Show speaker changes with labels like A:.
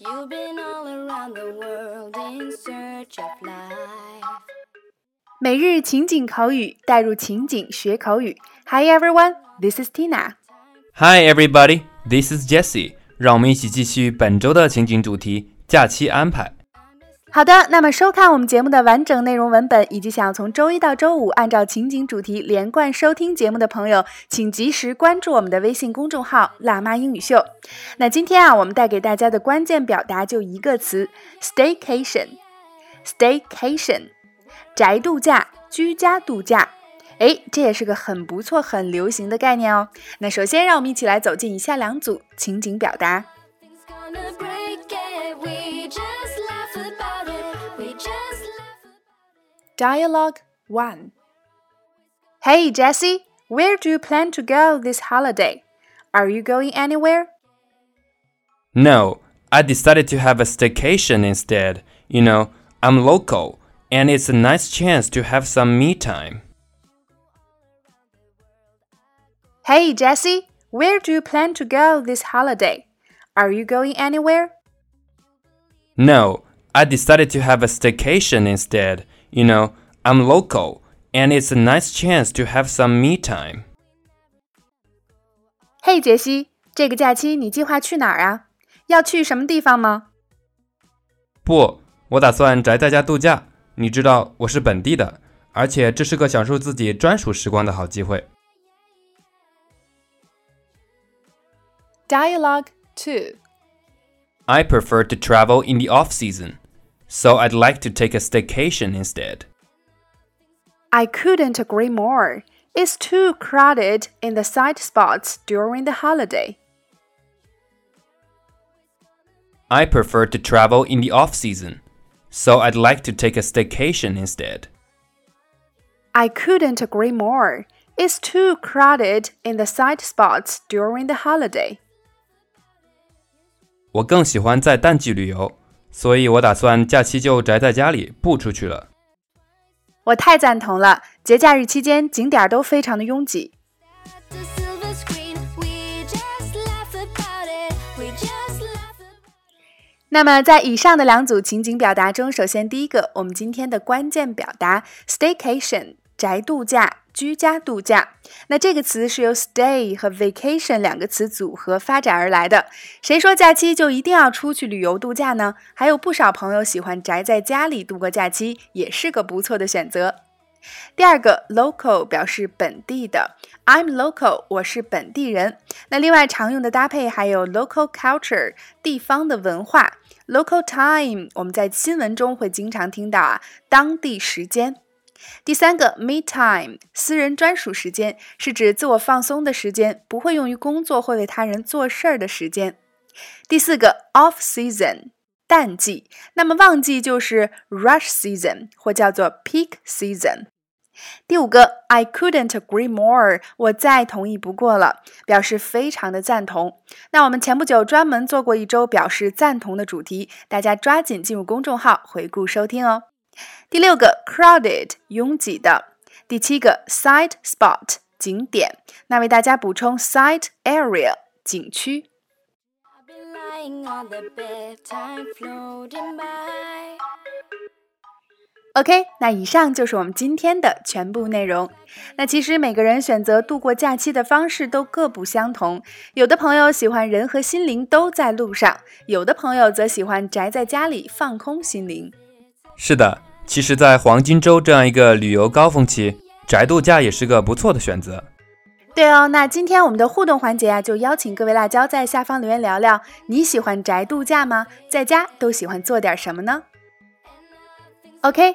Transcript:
A: You've been all around the world in search of life.
B: 每日情景口语，带入情景学口语。Hi everyone, this is Tina.
C: Hi everybody, this is Jessie。让我们一起继续本周的情景主题——假期安排。
B: 好的，那么收看我们节目的完整内容文本，以及想要从周一到周五按照情景主题连贯收听节目的朋友，请及时关注我们的微信公众号“辣妈英语秀”。那今天啊，我们带给大家的关键表达就一个词：staycation。staycation，宅度假、居家度假。哎，这也是个很不错、很流行的概念哦。那首先，让我们一起来走进以下两组情景表达。Dialogue 1 Hey Jesse, where do you plan to go this holiday? Are you going anywhere?
C: No, I decided to have a staycation instead. You know, I'm local, and it's a nice chance to have some me time.
B: Hey Jesse, where do you plan to go this holiday? Are you going anywhere?
C: No, I decided to have a staycation instead. You know, I'm local, and it's a nice chance to have some me time.
B: 嘿，杰西，这个假期你计划去哪儿啊？要去什么地方吗？
C: 不，我打算宅在家度假。你知道我是本地的，而且这是个享受自己专属时光的好机会。
B: Dialogue 2
C: I prefer to travel in the off season. So I'd like to take a staycation instead.
B: I couldn't agree more. It's too crowded in the side spots during the holiday.
C: I prefer to travel in the off season, so I'd like to take a staycation instead.
B: I couldn't agree more. It's too crowded in the side spots during the holiday.
C: 我更喜欢在淡季旅游。 所以我打算假期就宅在家里，不出去了。
B: 我太赞同了，节假日期间景点都非常的拥挤。那么，在以上的两组情景表达中，首先第一个，我们今天的关键表达 staycation。宅度假、居家度假，那这个词是由 stay 和 vacation 两个词组合发展而来的。谁说假期就一定要出去旅游度假呢？还有不少朋友喜欢宅在家里度过假期，也是个不错的选择。第二个 local 表示本地的，I'm local，我是本地人。那另外常用的搭配还有 local culture，地方的文化；local time，我们在新闻中会经常听到啊，当地时间。第三个 me time，私人专属时间，是指自我放松的时间，不会用于工作或为他人做事儿的时间。第四个 off season，淡季，那么旺季就是 rush season 或叫做 peak season。第五个 I couldn't agree more，我再同意不过了，表示非常的赞同。那我们前不久专门做过一周表示赞同的主题，大家抓紧进入公众号回顾收听哦。第六个 crowded 拥挤的，第七个 side spot 景点。那为大家补充 side area 景区。OK，那以上就是我们今天的全部内容。那其实每个人选择度过假期的方式都各不相同，有的朋友喜欢人和心灵都在路上，有的朋友则喜欢宅在家里放空心灵。
C: 是的。其实，在黄金周这样一个旅游高峰期，宅度假也是个不错的选择。
B: 对哦，那今天我们的互动环节啊，就邀请各位辣椒在下方留言聊聊，你喜欢宅度假吗？在家都喜欢做点什么呢？OK。